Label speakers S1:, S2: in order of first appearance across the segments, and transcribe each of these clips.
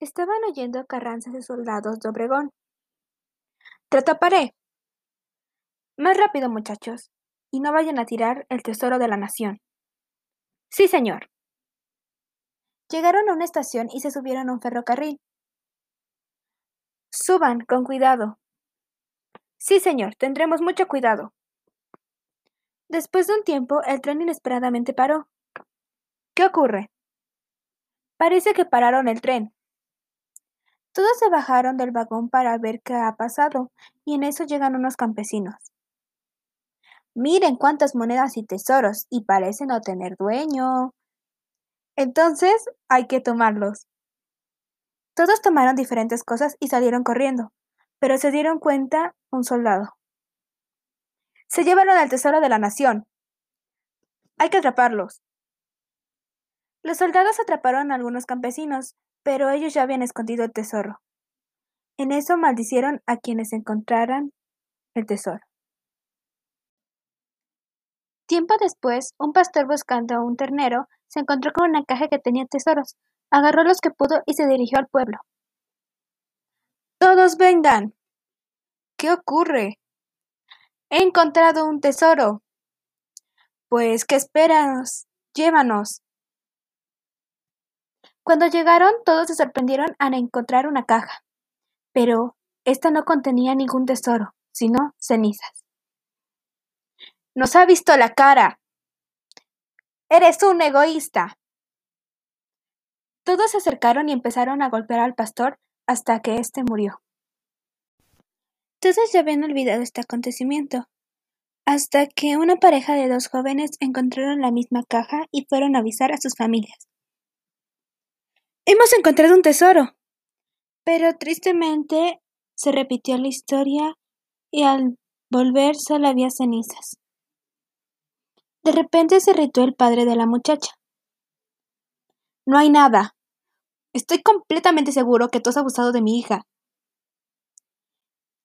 S1: Estaban oyendo Carranza de soldados de Obregón. Te. Más rápido, muchachos, y no vayan a tirar el tesoro de la nación. Sí, señor. Llegaron a una estación y se subieron a un ferrocarril. Suban, con cuidado. Sí, señor, tendremos mucho cuidado. Después de un tiempo, el tren inesperadamente paró. ¿Qué ocurre? Parece que pararon el tren. Todos se bajaron del vagón para ver qué ha pasado, y en eso llegan unos campesinos. Miren cuántas monedas y tesoros, y parecen no tener dueño. Entonces hay que tomarlos. Todos tomaron diferentes cosas y salieron corriendo, pero se dieron cuenta un soldado. Se llevaron al tesoro de la nación. Hay que atraparlos. Los soldados atraparon a algunos campesinos, pero ellos ya habían escondido el tesoro. En eso maldicieron a quienes encontraran el tesoro. Tiempo después, un pastor buscando a un ternero se encontró con una caja que tenía tesoros. Agarró los que pudo y se dirigió al pueblo. Todos vengan. ¿Qué ocurre? He encontrado un tesoro. Pues, ¿qué esperas? Llévanos. Cuando llegaron, todos se sorprendieron al encontrar una caja, pero esta no contenía ningún tesoro, sino cenizas. Nos ha visto la cara. Eres un egoísta. Todos se acercaron y empezaron a golpear al pastor hasta que éste murió. Todos ya habían olvidado este acontecimiento, hasta que una pareja de dos jóvenes encontraron la misma caja y fueron a avisar a sus familias. Hemos encontrado un tesoro. Pero tristemente se repitió la historia y al volver solo había cenizas. De repente se irritó el padre de la muchacha. No hay nada. Estoy completamente seguro que tú has abusado de mi hija.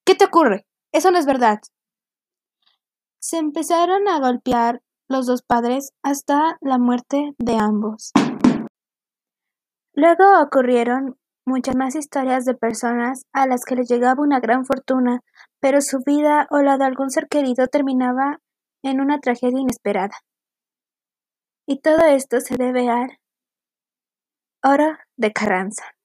S1: ¿Qué te ocurre? Eso no es verdad. Se empezaron a golpear los dos padres hasta la muerte de ambos. Luego ocurrieron muchas más historias de personas a las que les llegaba una gran fortuna, pero su vida o la de algún ser querido terminaba en una tragedia inesperada. Y todo esto se debe al oro de Carranza.